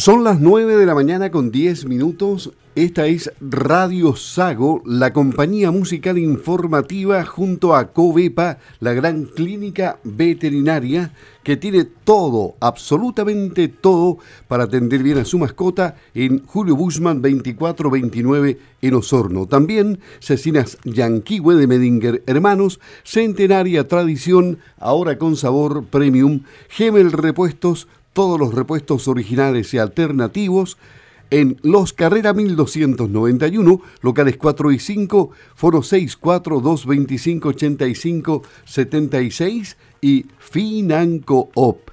Son las 9 de la mañana con 10 minutos. Esta es Radio Sago, la compañía musical informativa junto a Covepa, la gran clínica veterinaria que tiene todo, absolutamente todo, para atender bien a su mascota en Julio Bushman 2429 en Osorno. También Cecinas Yanquihue de Medinger Hermanos, Centenaria Tradición, ahora con sabor premium, Gemel Repuestos, todos los repuestos originales y alternativos en Los Carrera 1291, locales 4 y 5, foro 64 225 85 76 y Financoop.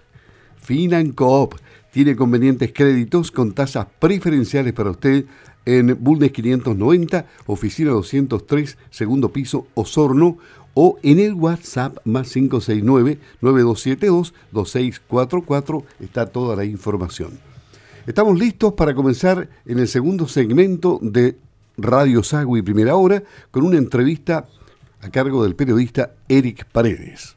Financoop tiene convenientes créditos con tasas preferenciales para usted en Bulnes 590, oficina 203, segundo piso, Osorno, o en el WhatsApp más 569-9272-2644 está toda la información. Estamos listos para comenzar en el segundo segmento de Radio Sago y Primera Hora con una entrevista a cargo del periodista Eric Paredes.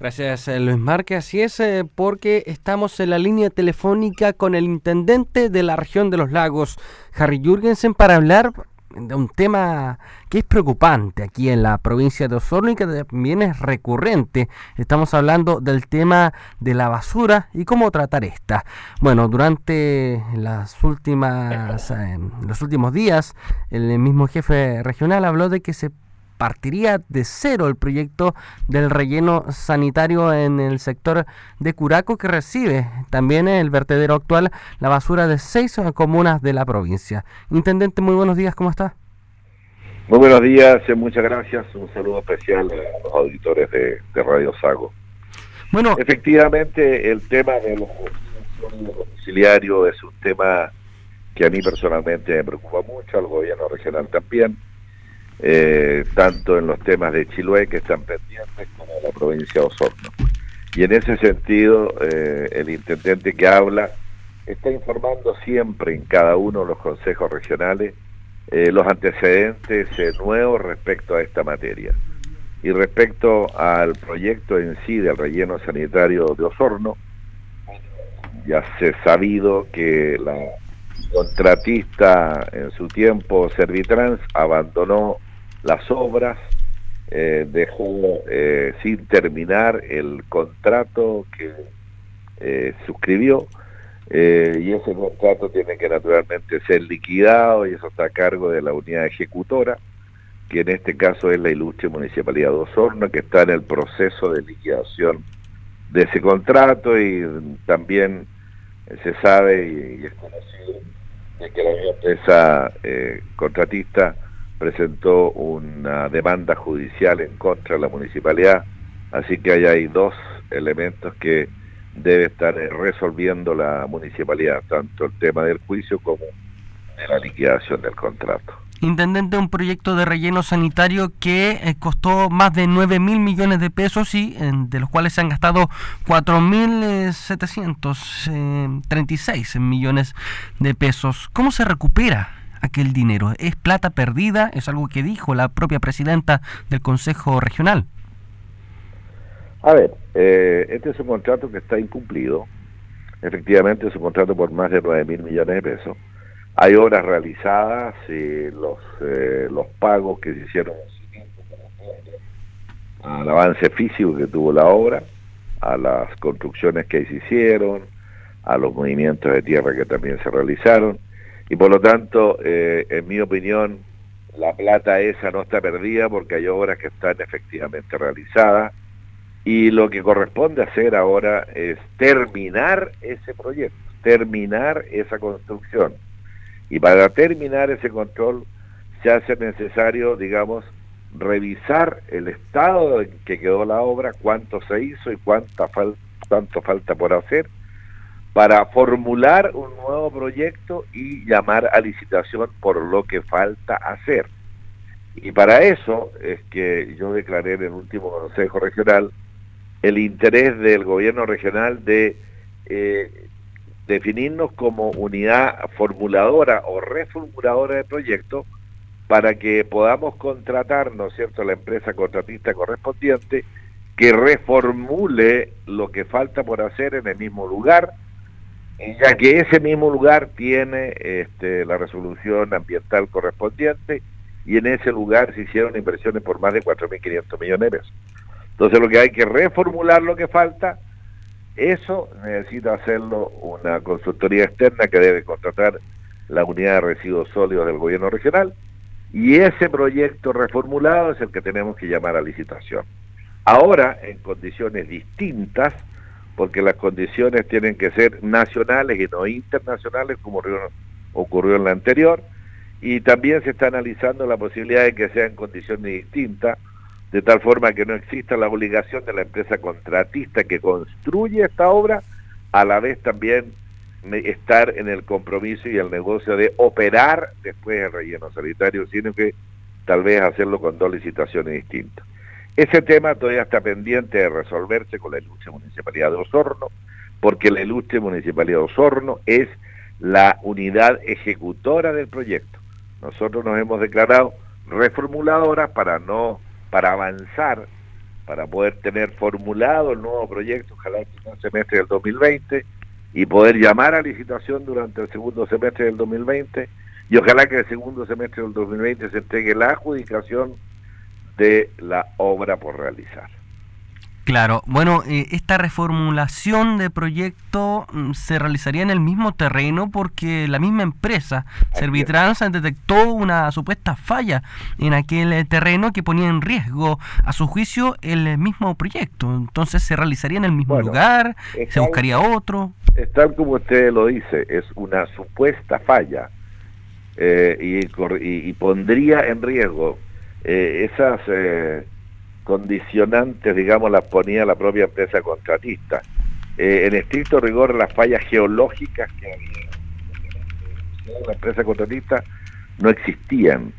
Gracias eh, Luis Márquez, así es, eh, porque estamos en la línea telefónica con el intendente de la región de los lagos, Harry Jürgensen, para hablar de un tema que es preocupante aquí en la provincia de Osorno y que también es recurrente. Estamos hablando del tema de la basura y cómo tratar esta. Bueno, durante las últimas, eh, los últimos días, el mismo jefe regional habló de que se partiría de cero el proyecto del relleno sanitario en el sector de Curaco que recibe también el vertedero actual la basura de seis comunas de la provincia. Intendente, muy buenos días, ¿cómo está? Muy buenos días, eh, muchas gracias. Un saludo especial a los auditores de, Radio Sago. Bueno, efectivamente, el tema de los domiciliarios es un tema que a mí personalmente me preocupa mucho, al gobierno regional también eh, tanto en los temas de Chiloé que están pendientes como en la provincia de Osorno. Y en ese sentido, eh, el intendente que habla está informando siempre en cada uno de los consejos regionales eh, los antecedentes nuevos respecto a esta materia. Y respecto al proyecto en sí del relleno sanitario de Osorno, ya se ha sabido que la contratista en su tiempo Servitrans abandonó las obras, eh, dejó eh, sin terminar el contrato que eh, suscribió y ese contrato tiene que naturalmente ser liquidado y eso está a cargo de la unidad ejecutora, que en este caso es la ilustre Municipalidad de Osorno, que está en el proceso de liquidación de ese contrato y también se sabe y, es conocido de que la empresa contratista presentó una demanda judicial en contra de la municipalidad, así que ahí hay dos elementos que debe estar resolviendo la municipalidad, tanto el tema del juicio como de la liquidación del contrato. Intendente, un proyecto de relleno sanitario que eh, costó más de 9 mil millones de pesos y de los cuales se han gastado 4 mil 736 eh, millones de pesos. ¿Cómo se recupera aquel dinero? ¿Es plata perdida? Es algo que dijo la propia presidenta del Consejo Regional. A ver, eh, este es un contrato que está incumplido. Efectivamente es un contrato por más de 9 mil millones de pesos. Hay obras realizadas y los, eh, los pagos que se hicieron al avance físico que tuvo la obra, a las construcciones que se hicieron, a los movimientos de tierra que también se realizaron y por lo tanto, eh, en mi opinión, la plata esa no está perdida porque hay obras que están efectivamente realizadas y lo que corresponde hacer ahora es terminar ese proyecto, terminar esa construcción. Y para terminar ese control se hace necesario, digamos, revisar el estado en que quedó la obra, cuánto se hizo y cuánta cuánto falta por hacer para formular un nuevo proyecto y llamar a licitación por lo que falta hacer. Y para eso es que yo declaré en el último Consejo Regional el interés del gobierno regional de eh, definirnos como unidad formuladora o reformuladora de proyecto para que podamos contratar, ¿no es cierto?, la empresa contratista correspondiente que reformule lo que falta por hacer en el mismo lugar ya que ese mismo lugar tiene este, la resolución ambiental correspondiente y en ese lugar se hicieron inversiones por más de 4.500 millones de pesos. Entonces lo que hay que reformular lo que falta, eso necesita hacerlo una consultoría externa que debe contratar la unidad de residuos sólidos del gobierno regional y ese proyecto reformulado es el que tenemos que llamar a licitación. Ahora, en condiciones distintas, porque las condiciones tienen que ser nacionales y no internacionales, como ocurrió, en la anterior, y también se está analizando la posibilidad de que sean condiciones distintas, de tal forma que no exista la obligación de la empresa contratista que construye esta obra, a la vez también estar en el compromiso y el negocio de operar después el relleno sanitario, sino que tal vez hacerlo con dos licitaciones distintas. Ese tema todavía está pendiente de resolverse con la ilustre Municipalidad de Osorno, porque la ilustre Municipalidad de Osorno es la unidad ejecutora del proyecto. Nosotros nos hemos declarado reformuladoras para no, para avanzar, para poder tener formulado el nuevo proyecto, ojalá en el semestre del 2020, y poder llamar a licitación durante el segundo semestre del 2020, y ojalá que el segundo semestre del 2020 se entregue la adjudicación de la obra por realizar. Claro, bueno, eh, esta reformulación de proyecto mm, se realizaría en el mismo terreno porque la misma empresa, Servitrans, detectó una supuesta falla en aquel eh, terreno que ponía en riesgo, a su juicio, el mismo proyecto. Entonces se realizaría en el mismo lugar, se buscaría otro. Es tal como usted lo dice, es una supuesta falla eh, y, y pondría en riesgo eh, esas eh, condicionantes, digamos, las ponía la propia empresa contratista. Eh, en estricto rigor, las fallas geológicas que había en la empresa contratista no existían,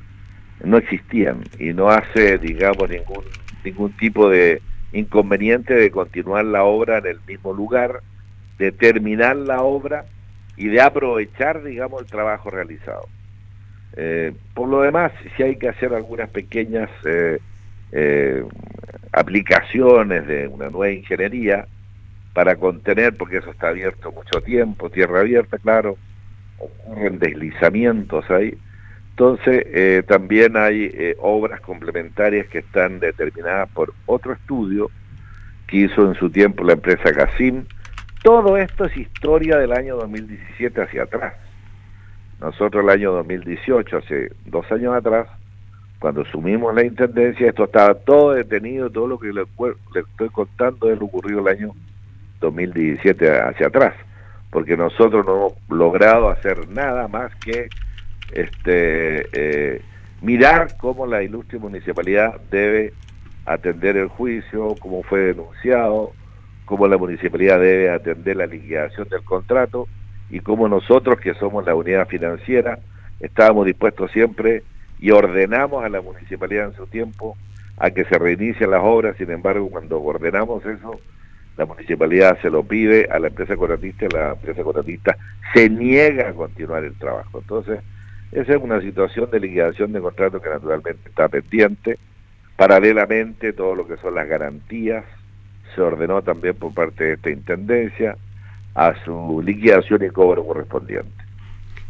no existían y no hace, digamos, ningún, ningún tipo de inconveniente de continuar la obra en el mismo lugar, de terminar la obra y de aprovechar, digamos, el trabajo realizado. Eh, por lo demás, si hay que hacer algunas pequeñas eh, eh, aplicaciones de una nueva ingeniería para contener, porque eso está abierto mucho tiempo, tierra abierta, claro, ocurren deslizamientos ahí. Entonces, también hay obras complementarias que están determinadas por otro estudio que hizo en su tiempo la empresa Casim. Todo esto es historia del año 2017 hacia atrás. Nosotros el año 2018, hace dos años atrás, cuando asumimos la intendencia, esto estaba todo detenido, todo lo que le, estoy contando es lo ocurrido el año 2017 hacia atrás, porque nosotros no hemos logrado hacer nada más que este eh, mirar cómo la ilustre municipalidad debe atender el juicio, cómo fue denunciado, cómo la municipalidad debe atender la liquidación del contrato y como nosotros, que somos la unidad financiera, estábamos dispuestos siempre y ordenamos a la municipalidad en su tiempo a que se reinicien las obras, sin embargo, cuando ordenamos eso, la municipalidad se lo pide a la empresa contratista y la empresa contratista se niega a continuar el trabajo. Entonces, esa es una situación de liquidación de contrato que naturalmente está pendiente. Paralelamente, todo lo que son las garantías se ordenó también por parte de esta intendencia a su liquidación y cobro correspondiente.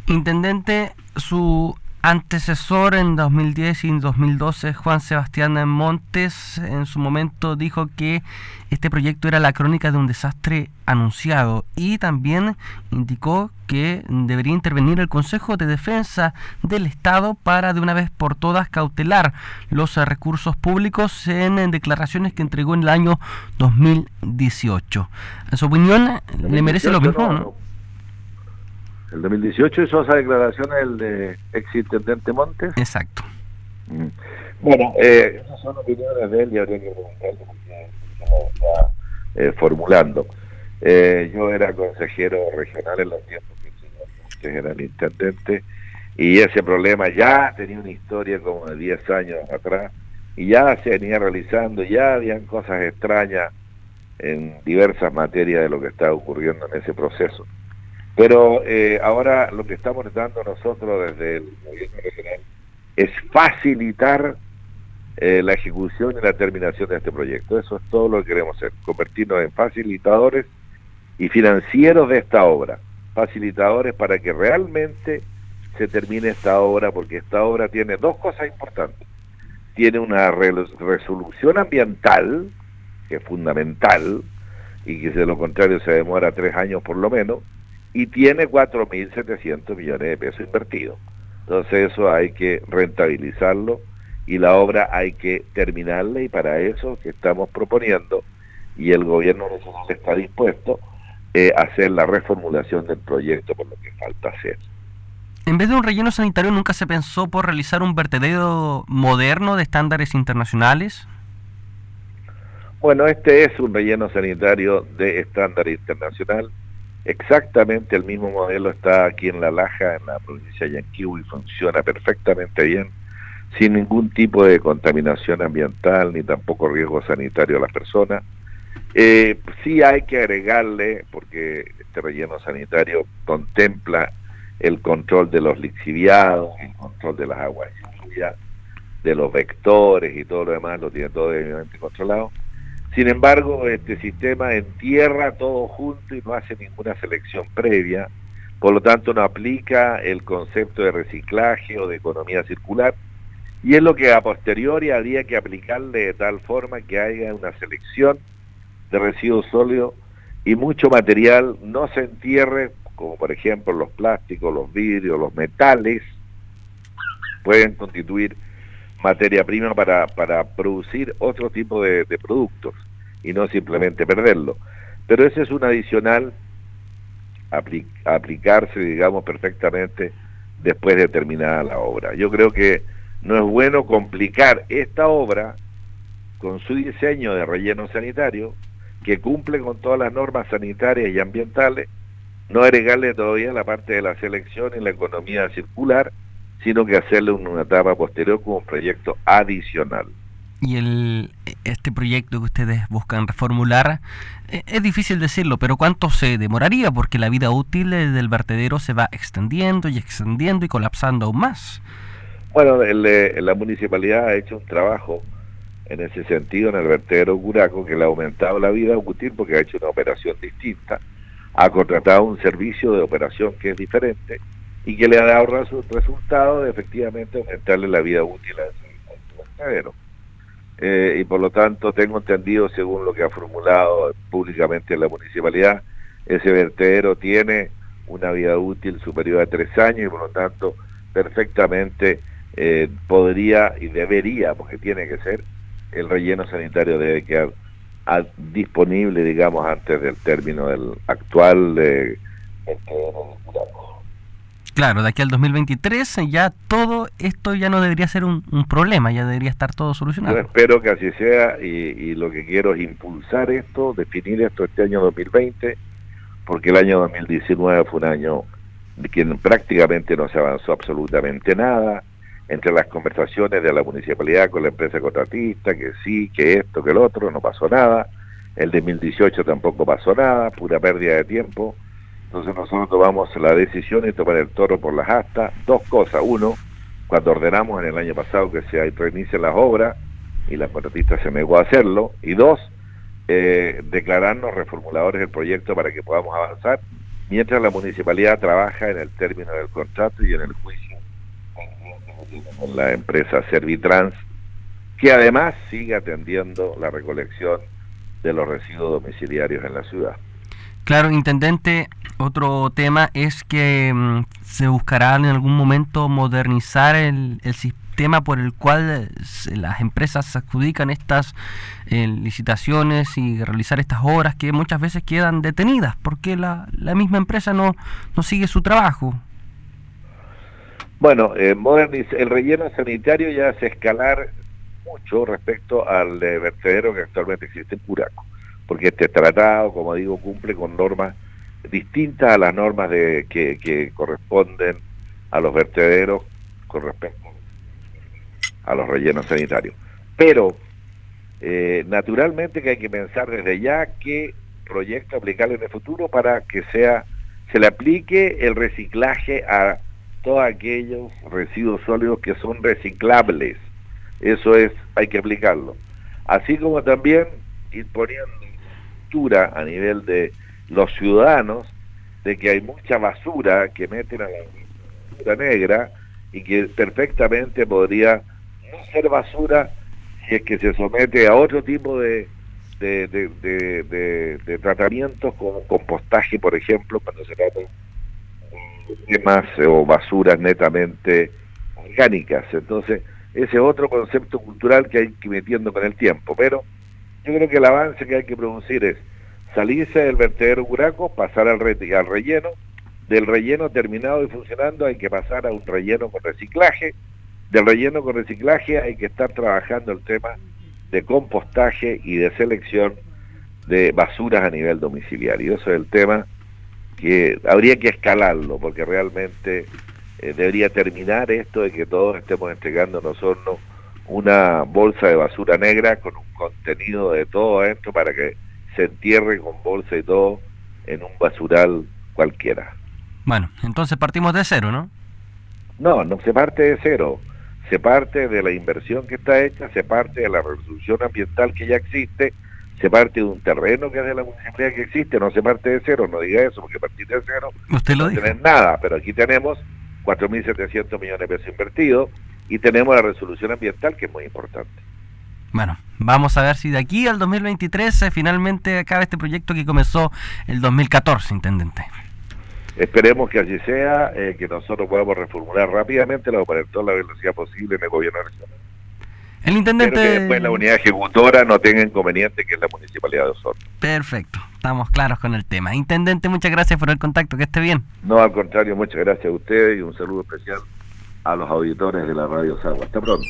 Intendente, su antecesor en 2010 y 2012, Juan Sebastián Montes, en su momento dijo que este proyecto era la crónica de un desastre anunciado y también indicó que debería intervenir el Consejo de Defensa del Estado para de una vez por todas cautelar los recursos públicos en declaraciones que entregó en el año 2018. En su opinión, ¿le merece lo mismo? El 2018 hizo esa declaración el de ex intendente Montes. Exacto. Mm. Bueno, eh, esas son opiniones de él y habría que preguntarle porque está eh, formulando. Eh, yo era consejero regional en los tiempos que el señor Montes era el intendente y ese problema ya tenía una historia como de 10 años atrás y ya se venía realizando, ya habían cosas extrañas en diversas materias de lo que estaba ocurriendo en ese proceso. Pero eh, ahora lo que estamos dando nosotros desde el gobierno regional es facilitar eh, la ejecución y la terminación de este proyecto. Eso es todo lo que queremos hacer, convertirnos en facilitadores y financieros de esta obra. facilitadores para que realmente se termine esta obra, porque esta obra tiene dos cosas importantes. Tiene una resolución ambiental, que es fundamental, y que de lo contrario se demora tres años por lo menos, y tiene 4.700 millones de pesos invertidos. Entonces eso hay que rentabilizarlo y la obra hay que terminarla y para eso que estamos proponiendo y el gobierno nacional está dispuesto eh, a hacer la reformulación del proyecto por lo que falta hacer. En vez de un relleno sanitario, ¿nunca se pensó por realizar un vertedero moderno de estándares internacionales? Bueno, este es un relleno sanitario de estándar internacional. Exactamente el mismo modelo está aquí en La Laja, en la provincia de Yanquihue, y funciona perfectamente bien, sin ningún tipo de contaminación ambiental ni tampoco riesgo sanitario a las personas. Eh, sí hay que agregarle, porque este relleno sanitario contempla el control de los lixiviados, el control de las aguas lluvias, de los vectores y todo lo demás, lo tiene todo debidamente controlado sin embargo, este sistema entierra todo junto y no hace ninguna selección previa, por lo tanto no aplica el concepto de reciclaje o de economía circular, y es lo que a posteriori habría que aplicarle de tal forma que haya una selección de residuos sólidos y mucho material no se entierre, como por ejemplo los plásticos, los vidrios, los metales, pueden constituir materia prima para, para producir otro tipo de, productos y no simplemente perderlo. Pero ese es un adicional aplicarse, digamos, perfectamente después de terminada la obra. Yo creo que no es bueno complicar esta obra con su diseño de relleno sanitario, que cumple con todas las normas sanitarias y ambientales, no agregarle todavía la parte de la selección y la economía circular, sino que hacerle una etapa posterior como un proyecto adicional. Y el, este proyecto que ustedes buscan reformular, eh, es difícil decirlo, pero ¿cuánto se demoraría? Porque la vida útil del vertedero se va extendiendo y extendiendo y colapsando aún más. Bueno, el, la municipalidad ha hecho un trabajo en ese sentido en el vertedero Curaco que le ha aumentado la vida útil porque ha hecho una operación distinta, ha contratado un servicio de operación que es diferente y que le ha dado resultado de efectivamente aumentarle la vida útil a ese vertedero. Eh, y por lo tanto tengo entendido, según lo que ha formulado públicamente la municipalidad, ese vertedero tiene una vida útil superior a tres años y por lo tanto perfectamente eh, podría y debería, porque tiene que ser, el relleno sanitario debe quedar disponible, digamos, antes del término del actual de, Claro, de aquí al 2023 eh, ya todo esto ya no debería ser un, problema, ya debería estar todo solucionado. Espero que así sea y, lo que quiero es impulsar esto, definir esto este año 2020, porque el año 2019 fue un año que prácticamente no se avanzó absolutamente nada, entre las conversaciones de la municipalidad con la empresa contratista, que sí, que esto, que el otro, no pasó nada, el 2018 tampoco pasó nada, pura pérdida de tiempo entonces nosotros tomamos la decisión de tomar el toro por las astas. Dos cosas. Uno, cuando ordenamos en el año pasado que se reinicien las obras y la contratista se negó a hacerlo. Y dos, eh, declararnos reformuladores del proyecto para que podamos avanzar, mientras la municipalidad trabaja en el término del contrato y en el juicio con la empresa Servitrans, que además sigue atendiendo la recolección de los residuos domiciliarios en la ciudad. Claro, intendente, otro tema es que mm, se buscará en algún momento modernizar el, sistema por el cual eh, las empresas adjudican estas eh, licitaciones y realizar estas obras que muchas veces quedan detenidas porque la, la misma empresa no, no sigue su trabajo. Bueno, eh, el relleno sanitario ya hace escalar mucho respecto al vertedero que actualmente existe en Curaco porque este tratado, como digo, cumple con normas distintas a las normas de, que, corresponden a los vertederos con respecto a los rellenos sanitarios. Pero, eh, naturalmente que hay que pensar desde ya qué proyecto aplicar en el futuro para que sea se le aplique el reciclaje a todos aquellos residuos sólidos que son reciclables. Eso es, hay que aplicarlo. Así como también ir poniendo a nivel de los ciudadanos de que hay mucha basura que meten a la basura negra y que perfectamente podría no ser basura si es que se somete a otro tipo de, de, de, tratamientos como compostaje, por ejemplo, cuando se trata de temas o basuras netamente orgánicas. Entonces, ese es otro concepto cultural que hay que ir metiendo con el tiempo. Pero yo creo que el avance que hay que producir es salirse del vertedero Curaco, pasar al, al relleno, del relleno terminado y funcionando hay que pasar a un relleno con reciclaje, del relleno con reciclaje hay que estar trabajando el tema de compostaje y de selección de basuras a nivel domiciliario. Eso es el tema que habría que escalarlo, porque realmente eh, debería terminar esto de que todos estemos entregando nosotros una bolsa de basura negra con un contenido de todo adentro para que se entierre con bolsa y todo en un basural cualquiera. Bueno, entonces partimos de cero, ¿no? No, no se parte de cero. Se parte de la inversión que está hecha, se parte de la resolución ambiental que ya existe, se parte de un terreno que es de la municipalidad que existe, no se parte de cero, no diga eso, porque partir de cero Usted lo no tiene nada, pero aquí tenemos 4.700 millones de pesos invertidos y tenemos la resolución ambiental que es muy importante. Bueno, vamos a ver si de aquí al 2023 eh, finalmente acaba este proyecto que comenzó el 2014, intendente. Esperemos que así sea, eh, que nosotros podamos reformular rápidamente la poner toda la velocidad posible en el gobierno nacional. El intendente... que después la unidad ejecutora no tenga inconveniente que es la municipalidad de Osorno. Perfecto, estamos claros con el tema. Intendente, muchas gracias por el contacto, que esté bien. No, al contrario, muchas gracias a ustedes y un saludo especial a los auditores de la Radio Sagua. Hasta pronto.